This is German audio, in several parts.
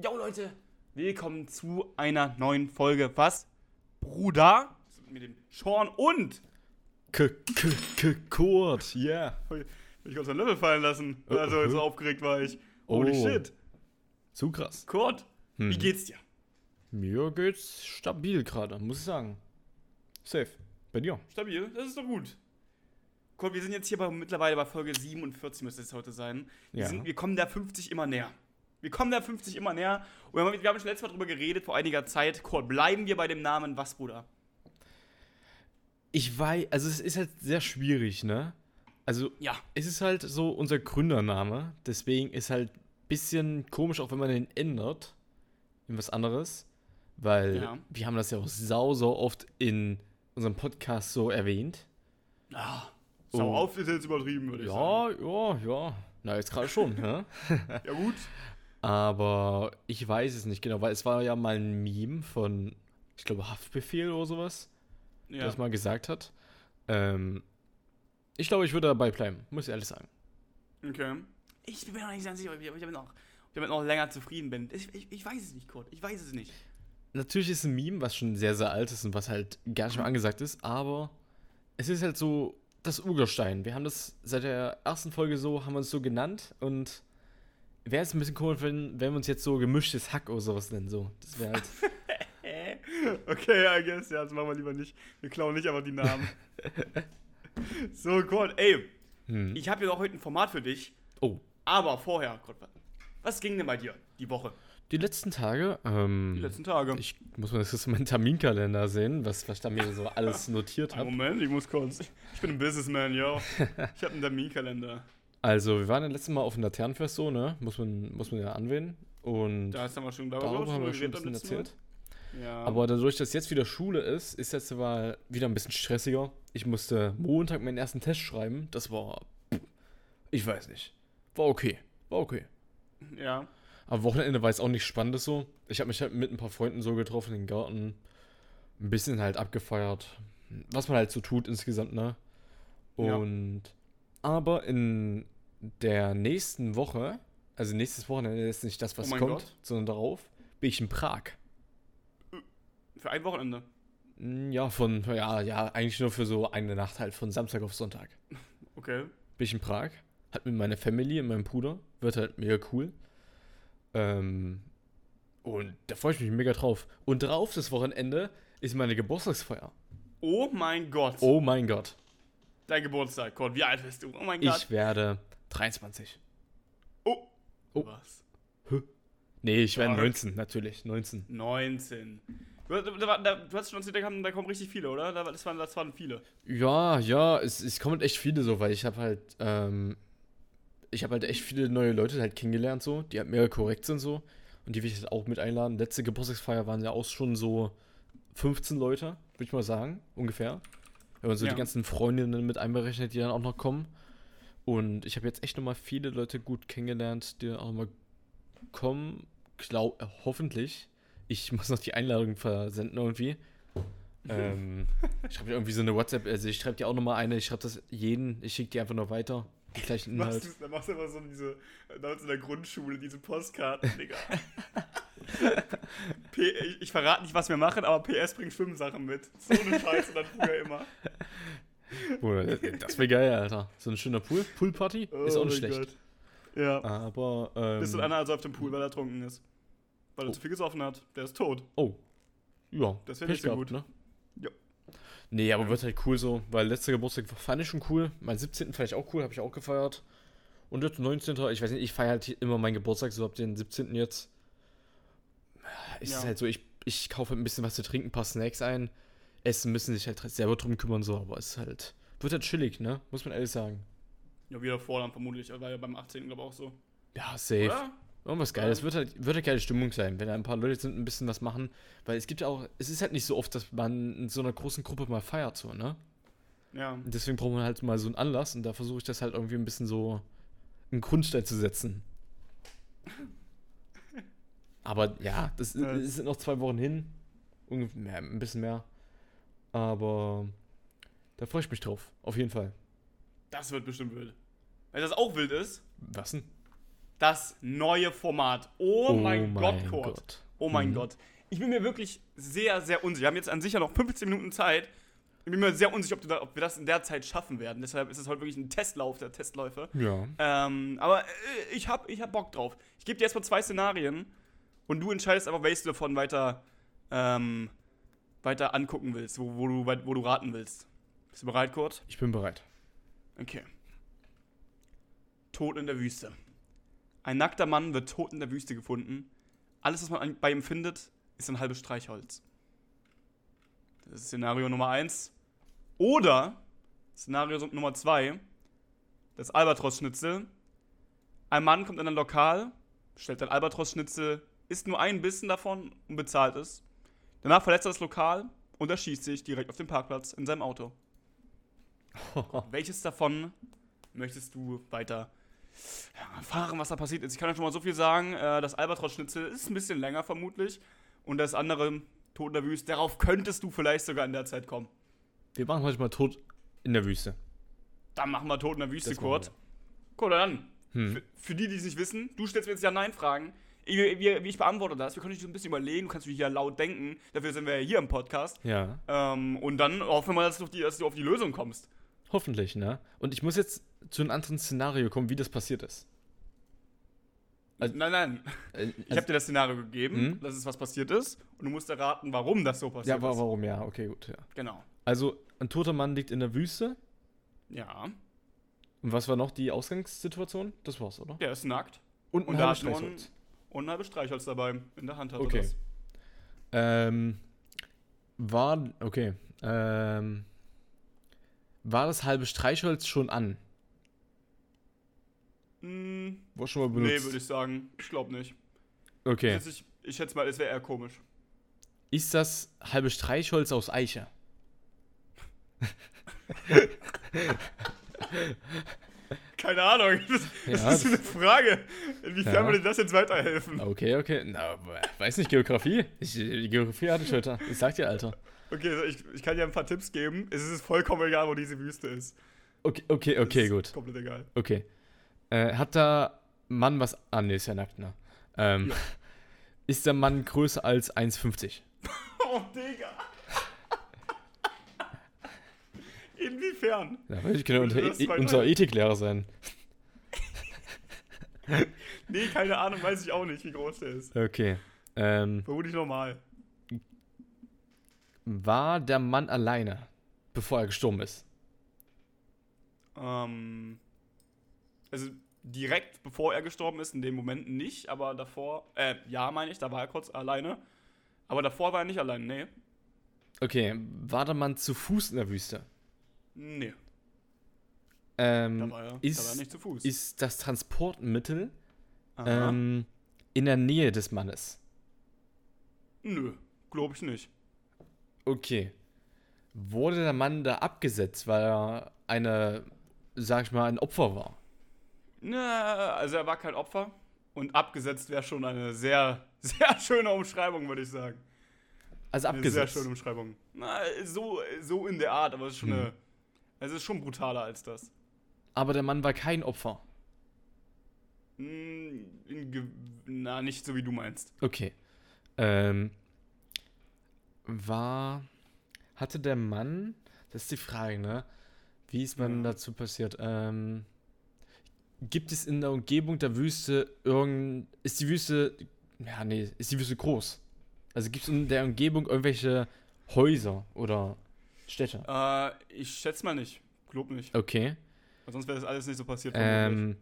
Jo Leute, willkommen zu einer neuen Folge. Was? Bruder? Mit dem Sean und. K k k Kurt, yeah. Ich konnte einen Löffel fallen lassen. Also so aufgeregt war ich. Holy Oh. shit. Zu krass. Kurt, wie Hm. geht's dir? Mir geht's stabil gerade, muss ich sagen. Safe. Bei dir? Stabil, das ist doch gut. Kurt, wir sind jetzt hier bei, mittlerweile bei Folge 47, müsste es heute sein. Wir, Ja. sind, wir kommen der 50 immer näher. Wir kommen der 50 immer näher. Und wir haben, wir haben schon letztes Mal drüber geredet, vor einiger Zeit. Kurt, bleiben wir bei dem Namen was, Bruder? Ich weiß, also es ist halt sehr schwierig, ne? Also Ja. es ist halt so unser Gründername, deswegen ist halt ein bisschen komisch, auch wenn man den ändert in was anderes, weil Ja. wir haben das ja auch sau, sau oft in unserem Podcast so erwähnt. Ah, sau Oh. auf ist jetzt übertrieben, würde ich sagen. Ja, ja, ja. Na, jetzt gerade schon, ne? Ja, gut. Aber ich weiß es nicht genau, weil es war ja mal ein Meme von, ich glaube, Haftbefehl oder sowas, Ja. das mal gesagt hat. Ähm, ich glaube, ich würde dabei bleiben, muss ich ehrlich sagen. Okay. Ich bin mir noch nicht ganz sicher, ob ich damit noch, damit noch länger zufrieden bin. Ich, ich, ich weiß es nicht, Kurt. Ich weiß es nicht. Natürlich ist es ein Meme, was schon sehr, sehr alt ist und was halt gar nicht mehr angesagt ist, aber es ist halt so das Urgestein. Wir haben das seit der ersten Folge so, haben wir uns so genannt und wäre es ein bisschen komisch, wenn, wenn wir uns jetzt so gemischtes Hack oder sowas nennen. So. Das wäre halt. Okay, I guess. Ja, das machen wir lieber nicht. Wir klauen nicht einfach die Namen. so, Kurt, ey. Hm. Ich habe ja auch heute ein Format für dich. Oh. Aber vorher, Kurt, was ging denn bei dir die Woche? Die letzten Tage, ähm, Die letzten Tage. Ich muss mal das meinen Terminkalender sehen, was, was ich da mir so alles notiert habe. Moment, ich muss kurz. Ich bin ein Businessman, yo. Ich habe einen Terminkalender. Also, wir waren ja letztes Mal auf dem Laternenfest so, ne? Muss man, muss man ja anwählen. Und Da haben wir schon darüber haben wir schon ein bisschen erzählt. Ja. Aber dadurch, dass jetzt wieder Schule ist, ist jetzt mal wieder ein bisschen stressiger. Ich musste Montag meinen ersten Test schreiben. Das war. Ich weiß nicht. War okay. War okay. ja. Am Wochenende war es auch nicht spannend so. Ich habe mich halt mit ein paar Freunden so getroffen im Garten. Ein bisschen halt abgefeiert. Was man halt so tut insgesamt, ne? Ja. Aber in der nächsten Woche, also nächstes Wochenende ist nicht das, was Oh kommt, Gott. sondern darauf, bin ich in Prag. Für ein Wochenende. Mm, Ja, von, ja, ja, eigentlich nur für so eine Nacht halt, von Samstag auf Sonntag. Okay. Bin ich in Prag, halt mit meiner Family und meinem Bruder, wird halt mega cool. Ähm, und da freue ich mich mega drauf. Und drauf das Wochenende ist meine Geburtstagsfeier. Oh mein Gott. Oh mein Gott. Dein Geburtstag, Kurt. Wie alt bist du? Oh mein Gott. Ich werde 23. Oh. Oh. Was? Nee, ich werde Stark. 19, natürlich, 19. 19. Du, du, du hast schon da kamen, da kommen richtig viele, oder? Da, das, waren, das waren viele. Ja, ja, es, es kommen echt viele so, weil ich habe halt, ähm, ich habe halt echt viele neue Leute halt kennengelernt so, die halt mega korrekt sind so und die will ich halt auch mit einladen. Letzte Geburtstagsfeier waren ja auch schon so 15 Leute, würde ich mal sagen, ungefähr. Wenn man so Ja. die ganzen Freundinnen mit einberechnet, die dann auch noch kommen. Und ich habe jetzt echt nochmal viele Leute gut kennengelernt, die dann auch mal kommen, glaub, äh, hoffentlich. Ich muss noch die Einladung versenden irgendwie. ähm, ich schreibe irgendwie so eine WhatsApp, also ich schreibe dir auch nochmal eine, ich schreibe das jeden, ich schicke dir einfach noch weiter. Die gleichen Machst Inhalt. du, dann machst du immer so diese, damals in der Grundschule, diese Postkarten, Digga. Ich, ich verrate nicht, was wir machen, aber PS bringt Schwimmsachen mit. So eine Scheiße dann früher immer. Das- wäre geil, Alter. So ein schöner Pool, Poolparty ist Oh auch nicht mein schlecht. Gott. Ja. Aber, ähm, Bist du einer also auf dem Pool, weil er ertrunken ist? Weil er Oh. zu viel gesoffen hat. Der ist tot. Oh. Ja, Das wär Pech nicht so gut. Ne? Ja. Nee, aber wird halt cool so, weil letzter Geburtstag fand ich schon cool. Mein 17. fand ich auch cool, habe ich auch gefeiert. Und jetzt 19. Ich weiß nicht, ich feiere halt immer meinen Geburtstag so ab den 17. jetzt. Ist Ja. halt so, ich, ich kaufe ein bisschen was zu trinken, ein paar Snacks ein. Essen müssen sich halt selber drum kümmern, so, aber es ist halt. Wird halt chillig, ne? Muss man ehrlich sagen. Ja, wieder vor dann vermutlich. War ja beim 18. glaube ich auch so. Ja, safe. Oder? Irgendwas Geiles. Wird halt, wird halt geile Stimmung sein, wenn da ein paar Leute sind, ein bisschen was machen. Weil es gibt ja auch, es ist halt nicht so oft, dass man in so einer großen Gruppe mal feiert, so, ne? Ja. Und deswegen braucht man halt mal so einen Anlass und da versuche ich das halt irgendwie ein bisschen so einen Grundstein zu setzen. Aber ja, das, Ja. sind noch zwei Wochen hin. Ungefähr, ein bisschen mehr. Aber da freue ich mich drauf. Auf jeden Fall. Das wird bestimmt wild. Weil das auch wild ist, Was denn? das neue Format. Oh, mein Gott, Kurt. Oh mein Mhm. Gott. Ich bin mir wirklich sehr, sehr unsicher. Wir haben jetzt an sich ja noch 15 Minuten Zeit. Ich bin mir sehr unsicher, ob, da, ob wir das in der Zeit schaffen werden. Deshalb ist es heute wirklich ein Testlauf der Testläufe. Ja. Ähm, aber äh, ich hab, ich hab Bock drauf. Ich gebe dir erstmal zwei Szenarien und du entscheidest einfach, welches du davon weiter, ähm, weiter angucken willst, wo, wo, du, wo du raten willst. Bist du bereit, Kurt? Ich bin bereit. Okay. Tod in der Wüste. Ein nackter Mann wird tot in der Wüste gefunden. Alles, was man an- bei ihm findet, ist ein halbes Streichholz. Das ist Szenario Nummer 1. Oder Szenario Nummer 2. Das Albatros-Schnitzel. Ein Mann kommt in ein Lokal, bestellt ein Albatros-Schnitzel, isst nur einen Bissen davon und bezahlt es. Danach verlässt er das Lokal und erschießt sich direkt auf dem Parkplatz in seinem Auto. Welches davon möchtest du weiter erfahren, was da passiert ist? Ich kann ja schon mal so viel sagen. Äh, das Albatros-Schnitzel ist ein bisschen länger vermutlich. Und das andere, Tod in der Wüste, darauf könntest du vielleicht sogar in der Zeit kommen. Wir machen heute mal tot in der Wüste. Dann machen wir Tod in der Wüste, Das Kurt. Kurt, dann. Hm. Für, für die, die es nicht wissen, du stellst mir jetzt Ja-Nein-Fragen. Wie, ich beantworte das, wir können dich so ein bisschen überlegen, du kannst dich hier laut denken. Dafür sind wir ja hier im Podcast. Ja. Ähm, und dann hoffen wir mal, dass du, auf die, dass du auf die Lösung kommst. Hoffentlich, ne? Und ich muss jetzt zu einem anderen Szenario kommen, wie das passiert ist. Also- nein, nein. Äh, Ich habe dir das Szenario gegeben, Mhm. dass es was passiert ist. Und du musst erraten, warum das so passiert ja, ist. warum? Ja, okay, gut. Ja. Genau. Also, ein toter Mann liegt in der Wüste. Ja. Und was war noch die Ausgangssituation? Das war's, oder? Der ist nackt. Und Und da hat ein- Streichholz. Und ein halbes Streichholz dabei. In der Hand hat Okay. er das. Ähm, war, okay, ähm, war das halbe Streichholz schon an? Hm, War schon mal nee, benutzt? würde ich sagen. Ich glaube nicht. okay. Ich, ich, ich schätze mal, es wäre eher komisch. Ist das halbe Streichholz aus Eiche? Keine Ahnung. Das, das Ja, ist eine Frage. Inwiefern Ja. würde das jetzt weiterhelfen? Okay, okay. Na, weiß nicht, Geografie? Ich, Geografie hatte ich heute. Ich sag dir, Alter. Okay, ich, ich kann dir ein paar Tipps geben. Es ist vollkommen egal, wo diese Wüste ist. Okay, okay, okay, ist gut. Komplett egal. Okay. Äh, hat der Mann was. Ah, nee, ist ja nackt, ne? Ähm, Ja. Ist der Mann größer als 1,50? Oh, Digga. Inwiefern? Ja, ich kann ja unser, E- unser. Ethiklehrer sein. Nee, keine Ahnung, weiß ich auch nicht, wie groß der ist. Okay. Ähm, Vermutlich normal. war der Mann alleine, bevor er gestorben ist? Ähm, also direkt bevor er gestorben ist, in dem Moment nicht, aber davor, äh, ja, meine ich, da war er kurz alleine. Aber davor war er nicht alleine, nee. Okay, war der Mann zu Fuß in der Wüste? Nee, Ähm, da war er, ist, da war er nicht zu Fuß. ist das Transportmittel ähm, in der Nähe des Mannes? Nö, glaube ich nicht. Okay. Wurde der Mann da abgesetzt, weil er eine, sag ich mal, ein Opfer war? Na, also er war kein Opfer und abgesetzt wäre schon eine sehr, sehr schöne Umschreibung, würde ich sagen. Also Eine abgesetzt. sehr schöne Umschreibung. Na, so, so in der Art, aber es ist schon Hm. eine, es ist schon brutaler als das. Aber der Mann war kein Opfer. Ge- na, nicht so wie du meinst. Okay. Ähm, war. Hatte der Mann. Das ist die Frage, ne? Wie ist man Ja. dazu passiert? Ähm, gibt es in der Umgebung der Wüste irgend. Ist die Wüste. Ja, nee, ist die Wüste groß? Also gibt es in der Umgebung irgendwelche Häuser oder Städte? Äh, ich schätze mal nicht. Glaub nicht. Okay. Weil sonst wäre das alles nicht so passiert. Ähm,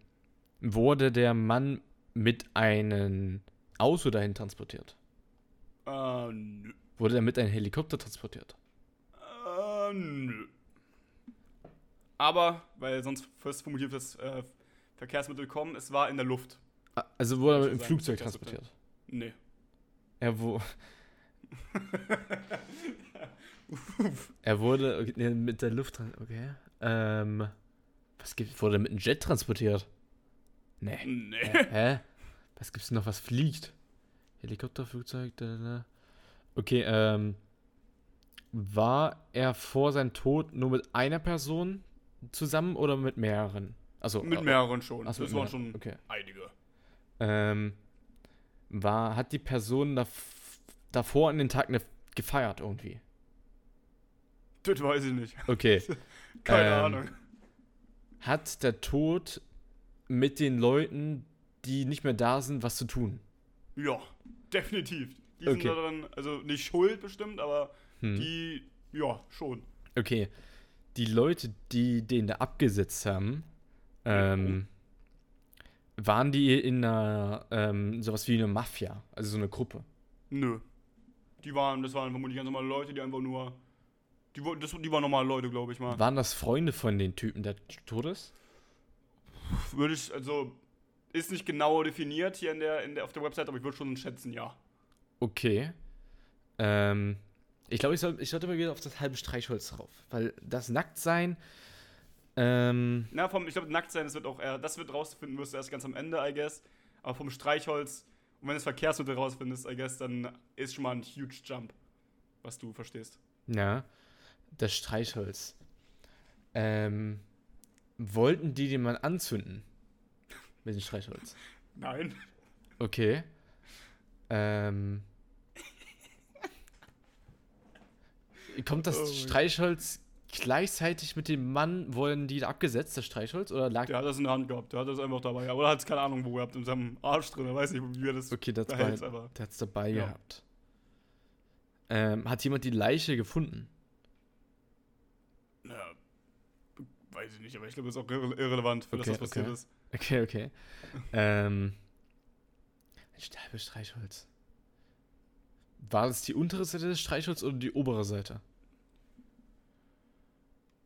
wurde der Mann mit einem Auto dahin transportiert? Äh, nö. Wurde er mit einem Helikopter transportiert? Äh, nö. Aber, weil sonst first vermutlich auf das äh, Verkehrsmittel kommen, es war in der Luft. Ah, Also wurde er dem sagen, Flugzeug transportiert? Nee. Er, wo, er wurde okay, mit der Luft. Okay. Ähm, was gibt Wurde mit einem Jet transportiert? Nee. Nee. Hä? Hä? Was gibt's denn noch, was fliegt? Helikopter, Flugzeug, da, da. Okay, ähm. War er vor seinem Tod nur mit einer Person zusammen oder mit mehreren? Also Mit äh, mehreren schon. Ach so, das waren schon okay. einige. Ähm, war, hat die Person dav davor an den Tag ne, gefeiert irgendwie? Das weiß ich nicht. Okay. Keine Ähm, Ahnung. Hat der Tod mit den Leuten, die nicht mehr da sind, was zu tun? Ja, definitiv. Die Okay. sind daran, also nicht schuld bestimmt, aber Hm. die, ja, schon. Okay. Die Leute, die den da abgesetzt haben, ähm, waren die in einer, ähm, sowas wie eine Mafia, also so eine Gruppe. Nö. Die waren, das waren vermutlich ganz normale Leute, die einfach nur. Die, das, die waren normale Leute, glaube ich mal. Waren das Freunde von den Typen, der tot ist? Würde ich, also, ist nicht genau definiert hier in der, in der, auf der Website, aber ich würde schon schätzen, ja. Okay. Ähm, ich glaube, ich, soll, ich sollte mal wieder auf das halbe Streichholz drauf. Weil das Nacktsein, ähm, Na, vom, ich glaube, nackt sein, das wird auch eher, das wird rausfinden, wirst du erst ganz am Ende, I guess. Aber vom Streichholz, und wenn du das Verkehrsmittel rausfindest, I guess, dann ist schon mal ein huge Jump, was du verstehst. ja, das Streichholz. Ähm, wollten die den mal anzünden? Mit dem Streichholz. Nein. Okay. Ähm. Kommt das Oh Streichholz gleichzeitig mit dem Mann, wurden die da abgesetzt, das Streichholz? Oder lag. Der hat das in der Hand gehabt, der hat das einfach dabei. Oder hat es keine Ahnung, wo gehabt, in seinem Arsch drin, er weiß nicht, wie er das Okay, das behält, aber. der hat's dabei Ja. gehabt. Ähm, hat jemand die Leiche gefunden? Na, weiß ich nicht, aber ich glaube, das ist auch irre irrelevant für Okay, das, was passiert okay. ist. Okay, okay. ähm. Ein Sterbe Streichholz. War das die untere Seite des Streichholz oder die obere Seite?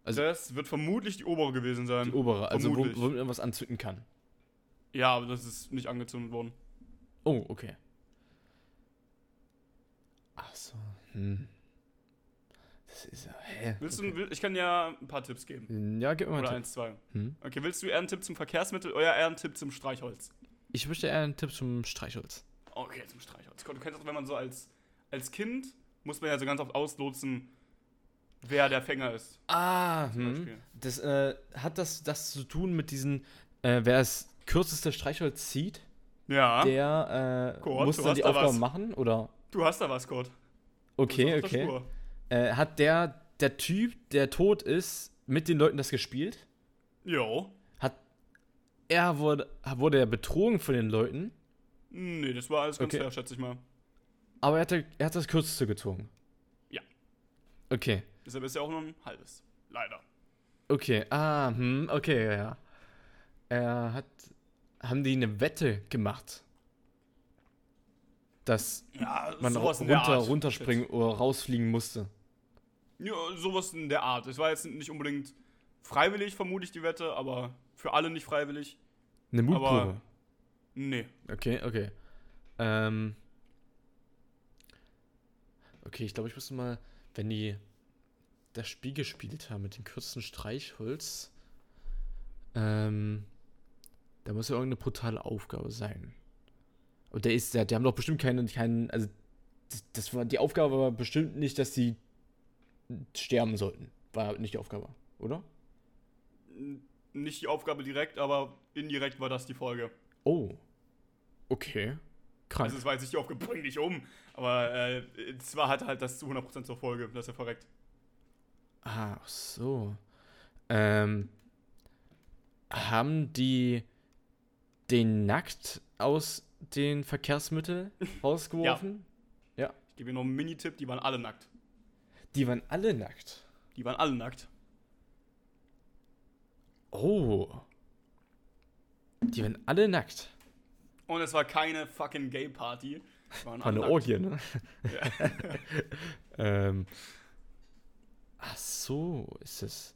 Also- das wird vermutlich die obere gewesen sein. Die obere, also wo, vermutlich. womit man was anzünden kann. ja, aber das ist nicht angezündet worden. Oh, okay. Ach so. Hm. Das ist ja. Hä? Willst okay. du, ich kann ja ein paar Tipps geben. Ja, gib mir mal Oder Tipp. eins, zwei. Hm? Okay, willst du eher einen Tipp zum Verkehrsmittel oder eher einen Tipp zum Streichholz? Ich möchte eher einen Tipp zum Streichholz. Okay, zum Streichholz. Du kennst auch, wenn man so als, als Kind, muss man ja so ganz oft auslotsen, wer der Fänger ist. Ah, Zum hm. Das, äh, hat das, das zu tun mit diesen, äh, wer das kürzeste Streichholz zieht, Ja, der äh, Kurt, muss dann die da Aufgabe was. machen, oder? du hast da was, Kurt. Okay, okay. Äh, hat der, der Typ, der tot ist, mit den Leuten das gespielt? Jo. Hat er wurde, wurde er betrogen von den Leuten, Nee, das war alles ganz Okay. fair, schätze ich mal. aber er hat, er hat das kürzeste gezogen. Ja. Okay. Deshalb ist er auch nur ein halbes. Leider. Okay, ah, hm, okay, ja, ja. Er hat, haben die eine Wette gemacht, dass Ja, man runter, runterspringen oder rausfliegen musste. Ja, sowas in der Art. Es war jetzt nicht unbedingt freiwillig, vermute ich, die Wette, aber für alle nicht freiwillig. Eine Mutprobe. Aber- Nee. Okay, okay. Ähm. Okay, ich glaube, ich müsste mal, wenn die das Spiel gespielt haben mit dem kürzesten Streichholz, ähm, da muss ja irgendeine brutale Aufgabe sein. Und der ist, der, die haben doch bestimmt keinen, keinen, also das, das war die Aufgabe war bestimmt nicht, dass die sterben sollten. War nicht die Aufgabe, oder? Nicht die Aufgabe direkt, aber indirekt war das die Folge. Oh. Okay. Krank. Also es war jetzt nicht die Aufgabe, bring dich um. Aber äh, es war halt das zu 100% zur Folge, dass er verreckt. Ah, ach so. Ähm, haben die den nackt aus den Verkehrsmitteln rausgeworfen? Ich gebe dir noch einen Mini-Tipp, die waren alle nackt. Die waren alle nackt. Die waren alle nackt. Oh. Die waren alle nackt. Und es war keine fucking Gay-Party. Es waren War eine. Orgie, ne? Ja. ähm. Ach so, ist es.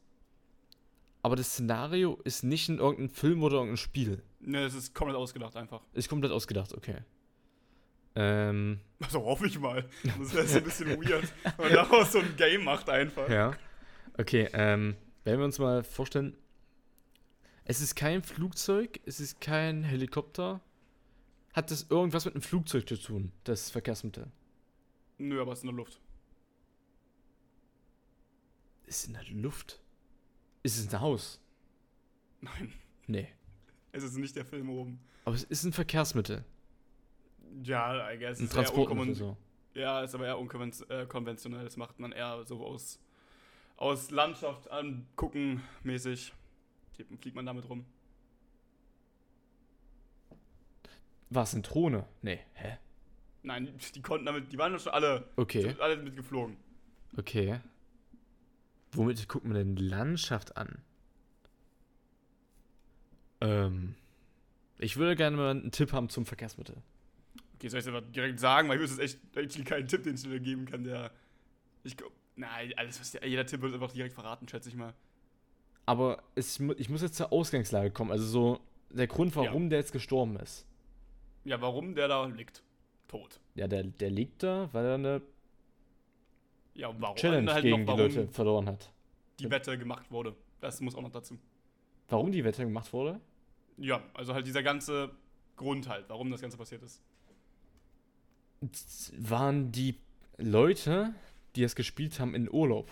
Aber das Szenario ist nicht in irgendeinem Film oder irgendeinem Spiel. Ne, es ist komplett ausgedacht einfach. Ist komplett ausgedacht, okay. Ähm. Also hoffe ich mal. Das wäre jetzt ein bisschen weird. Wenn man daraus so ein Game macht einfach. Ja. Okay, ähm, wenn wir uns mal vorstellen, es ist kein Flugzeug, es ist kein Helikopter. Hat das irgendwas mit einem Flugzeug zu tun, das Verkehrsmittel? Nö, aber es ist in der Luft. Ist in der Luft. Ist es ein Haus? Nein. Nee. Es ist nicht der Film oben. Aber es ist ein Verkehrsmittel. Ja, I guess. Ein Transportmittel so. Ja, ist aber eher unkonventionell. Das macht man eher so aus, aus Landschaft angucken mäßig. Fliegt- Fliegt man damit rum. War es eine Drohne? Nee, hä? Nein, die konnten damit, die waren ja schon alle, Okay, alle mitgeflogen. okay. Womit guckt man denn Landschaft an? Ähm, ich würde gerne mal einen Tipp haben zum Verkehrsmittel. Okay, soll ich es einfach direkt sagen, weil ich wüsste echt actually keinen Tipp, den ich dir geben kann, der. Ich glaube. Nein, alles, was der, jeder Tipp wird einfach direkt verraten, schätze ich mal. Aber es, ich muss jetzt zur Ausgangslage kommen. Also so der Grund, warum der jetzt gestorben ist. Ja, warum der da liegt. Tot. Ja, der, der liegt da, weil er eine Ja, und warum? Challenge halt gegen noch, die warum Leute verloren hat. die Wette gemacht wurde. Das muss auch noch dazu. Warum die Wette gemacht wurde? Ja, also halt dieser ganze Grund halt, warum das Ganze passiert ist. Waren die Leute, die es gespielt haben, in Urlaub?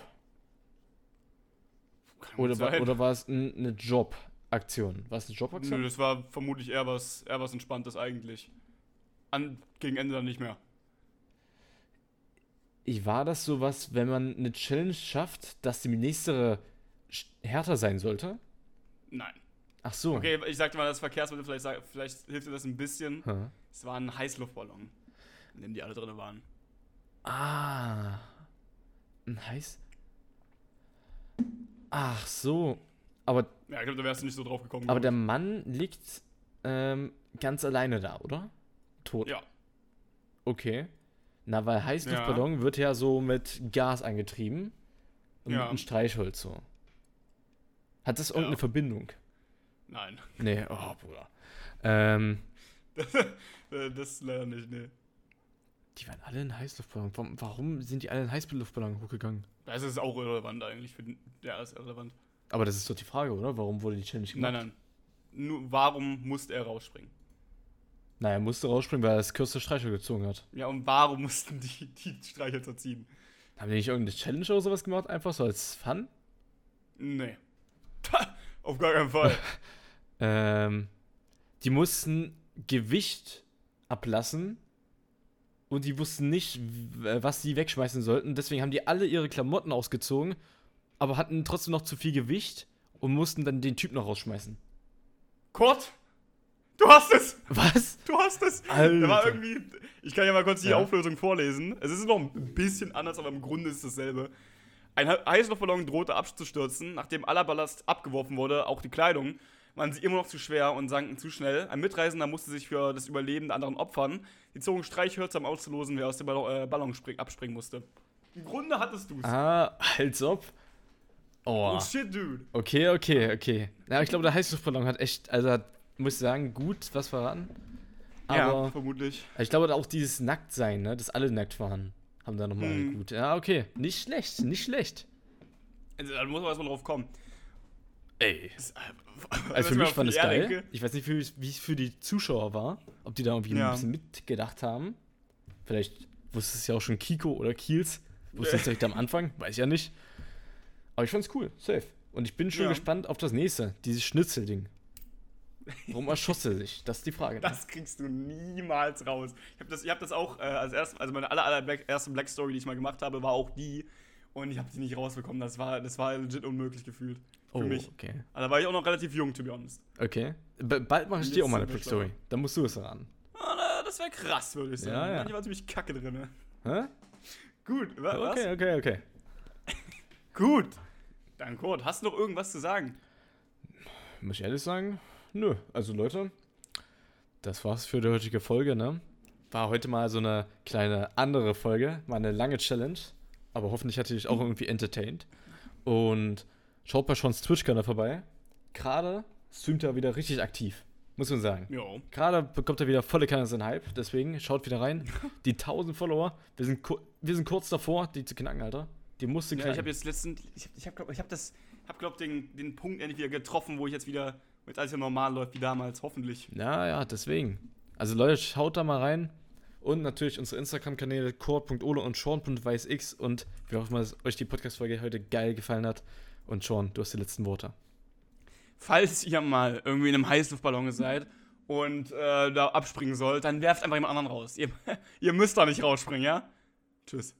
Oder, war, oder war es ein, eine Jobaktion? War es eine Jobaktion? Nö, das war vermutlich eher was, eher was Entspanntes eigentlich. An, gegen Ende dann nicht mehr. Ich war das sowas, wenn man eine Challenge schafft, dass die nächste härter sein sollte? Nein. Ach so. Okay, ich sagte mal das Verkehrsmittel, vielleicht, vielleicht hilft dir das ein bisschen. Hä? Es war ein Heißluftballon, in dem die alle drin waren. Ah. Heiß. Ach so. Aber, Ja, ich glaube, da wärst du nicht so drauf gekommen. aber der Mann liegt ähm, ganz alleine da, oder? Tot. Ja, Okay. Na, weil Heißluftballon wird ja so mit Gas angetrieben. Und Ja. mit einem Streichholz so. Hat das irgendeine Ja. Verbindung? nein. Nee, oh, Bruder. Ähm, Äh, das leider nicht, nee. Die waren alle in Heißluftballon. Warum, sind die alle in Heißluftballon hochgegangen? Das ist auch irrelevant eigentlich. Für den, ja, ist irrelevant. Aber das ist doch die Frage, oder? Warum wurde die Challenge gemacht? Nein, nein. Nur, warum musste er rausspringen? Naja, er musste rausspringen, weil er das kürzeste Streichholz gezogen hat. Ja, und warum mussten die, die Streichhölzer ziehen? Haben die nicht irgendeine Challenge oder sowas gemacht? Einfach so als Fun? Nee. Auf gar keinen Fall. Ähm, die mussten Gewicht ablassen und die wussten nicht, w- was sie wegschmeißen sollten. Deswegen haben die alle ihre Klamotten ausgezogen, aber hatten trotzdem noch zu viel Gewicht und mussten dann den Typ noch rausschmeißen. Kurt, du hast es! Was? Du hast es! Alter. Da war irgendwie. Ich kann ja mal kurz die Ja. Auflösung vorlesen. Es ist noch ein bisschen anders, aber im Grunde ist es dasselbe. Ein He- Heißluftballon drohte abzustürzen, nachdem aller Ballast abgeworfen wurde, auch die Kleidung, waren sie immer noch zu schwer und sanken zu schnell. Ein Mitreisender musste sich für das Überleben der anderen opfern. Die zogen Streichhölzer, um auszulosen, wer aus dem Ballon, äh, Ballon spring, abspringen musste. Im Grunde hattest du's. Ah, als ob. Oh. Oh shit, dude. Okay, okay, okay. Ja, ich glaube, der Heißluftballon hat echt, also hat, muss ich sagen, gut was verraten. ja, Aber vermutlich. ich glaube auch dieses Nacktsein, ne, dass alle nackt waren, haben da nochmal Hm. gut. Ja, okay. Nicht schlecht, nicht schlecht. Also, da muss man erstmal drauf kommen. Ey. Das, Also für mich fand es geil. denke- Ich weiß nicht, wie es für die Zuschauer war. Ob die da irgendwie Ja. ein bisschen mitgedacht haben. Vielleicht wusste es ja auch schon Kiko oder Kiels. Wusste es direkt am Anfang. Weiß ich ja nicht. Aber ich fand's cool. Safe. Und ich bin schon Ja. gespannt auf das nächste. Dieses Schnitzelding. Warum erschoss er sich? Das ist die Frage. Das kriegst du niemals raus. Ich habe das, ich hab das auch äh, als erst, also meine aller, aller Black Story, die ich mal gemacht habe, war auch die. Und ich habe die nicht rausbekommen. Das war, das war legit unmöglich gefühlt. Für oh, mich. okay. Also da war ich auch noch relativ jung, to be honest. Okay. B bald mache ich dir auch mal eine Black Story. Dann musst du es ran. Ah, das wäre krass, würde ich sagen. Ja, ja. Manche waren ziemlich kacke drin. Ne? Hä? Gut, wa was? Okay, okay, okay. Gut. Dann Kurt, hast du noch irgendwas zu sagen? Muss ich ehrlich sagen? Nö. Also Leute, das war's für die heutige Folge, ne? War heute mal so eine kleine andere Folge, mal eine lange Challenge. Aber hoffentlich hat ihr euch auch irgendwie entertained. Und schaut bei Sean's Twitch-Kanal vorbei. Gerade streamt er wieder richtig aktiv, muss man sagen. Jo. Gerade bekommt er wieder volle Kanne seinen Hype, deswegen schaut wieder rein. Die 1000 Follower, wir sind, wir sind kurz davor, die zu knacken, Alter. Die musste Ja, knacken. ich habe jetzt letztens, ich habe, ich hab, glaub, ich hab das, hab glaub den, den Punkt endlich wieder getroffen, wo ich jetzt wieder, jetzt alles wieder normal läuft wie damals, hoffentlich. Ja, ja, deswegen. Also Leute, schaut da mal rein. Und natürlich unsere Instagram-Kanäle core.ole und sean.weißx. Und wir hoffen, dass euch die Podcast-Folge heute geil gefallen hat. Und Sean, du hast die letzten Worte. falls ihr mal irgendwie in einem Heißluftballon seid und äh, da abspringen sollt, dann werft einfach jemand anderen raus. Ihr, ihr müsst da nicht rausspringen, ja? Tschüss.